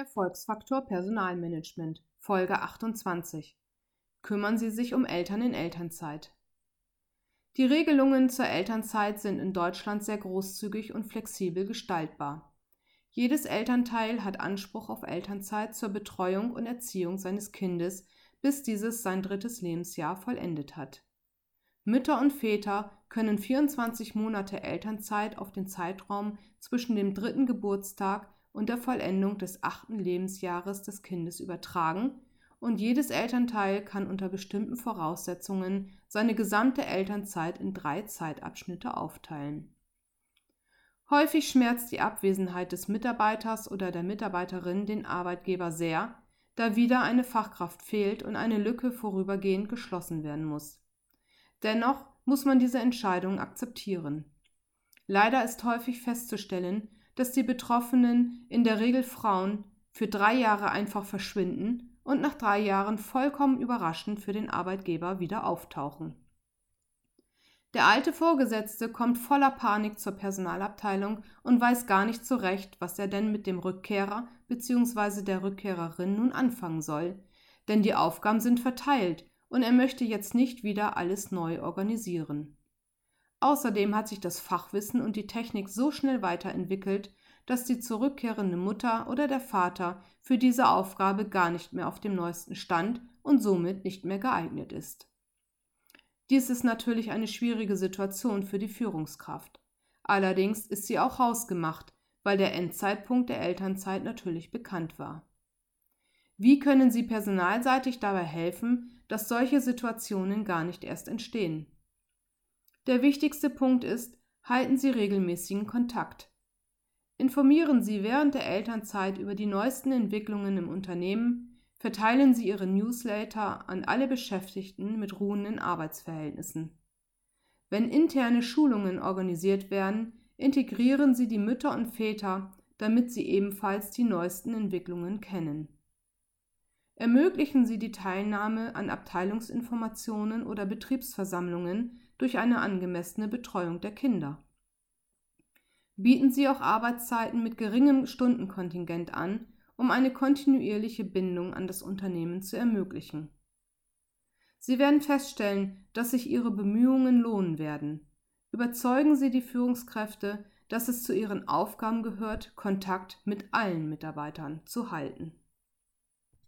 Erfolgsfaktor Personalmanagement Folge 28 Kümmern Sie sich um Eltern in Elternzeit. Die Regelungen zur Elternzeit sind in Deutschland sehr großzügig und flexibel gestaltbar. Jedes Elternteil hat Anspruch auf Elternzeit zur Betreuung und Erziehung seines Kindes, bis dieses sein drittes Lebensjahr vollendet hat. Mütter und Väter können 24 Monate Elternzeit auf den Zeitraum zwischen dem dritten Geburtstag und der Vollendung des achten Lebensjahres des Kindes übertragen, und jedes Elternteil kann unter bestimmten Voraussetzungen seine gesamte Elternzeit in drei Zeitabschnitte aufteilen. Häufig schmerzt die Abwesenheit des Mitarbeiters oder der Mitarbeiterin den Arbeitgeber sehr, da wieder eine Fachkraft fehlt und eine Lücke vorübergehend geschlossen werden muss. Dennoch muss man diese Entscheidung akzeptieren. Leider ist häufig festzustellen, dass die Betroffenen, in der Regel Frauen, für drei Jahre einfach verschwinden und nach drei Jahren vollkommen überraschend für den Arbeitgeber wieder auftauchen. Der alte Vorgesetzte kommt voller Panik zur Personalabteilung und weiß gar nicht so recht, was er denn mit dem Rückkehrer bzw. der Rückkehrerin nun anfangen soll, denn die Aufgaben sind verteilt und er möchte jetzt nicht wieder alles neu organisieren. Außerdem hat sich das Fachwissen und die Technik so schnell weiterentwickelt, dass die zurückkehrende Mutter oder der Vater für diese Aufgabe gar nicht mehr auf dem neuesten Stand und somit nicht mehr geeignet ist. Dies ist natürlich eine schwierige Situation für die Führungskraft. Allerdings ist sie auch hausgemacht, weil der Endzeitpunkt der Elternzeit natürlich bekannt war. Wie können Sie personalseitig dabei helfen, dass solche Situationen gar nicht erst entstehen? Der wichtigste Punkt ist, halten Sie regelmäßigen Kontakt. Informieren Sie während der Elternzeit über die neuesten Entwicklungen im Unternehmen, verteilen Sie Ihre Newsletter an alle Beschäftigten mit ruhenden Arbeitsverhältnissen. Wenn interne Schulungen organisiert werden, integrieren Sie die Mütter und Väter, damit sie ebenfalls die neuesten Entwicklungen kennen. Ermöglichen Sie die Teilnahme an Abteilungsinformationen oder Betriebsversammlungen durch eine angemessene Betreuung der Kinder. Bieten Sie auch Arbeitszeiten mit geringem Stundenkontingent an, um eine kontinuierliche Bindung an das Unternehmen zu ermöglichen. Sie werden feststellen, dass sich Ihre Bemühungen lohnen werden. Überzeugen Sie die Führungskräfte, dass es zu ihren Aufgaben gehört, Kontakt mit allen Mitarbeitern zu halten.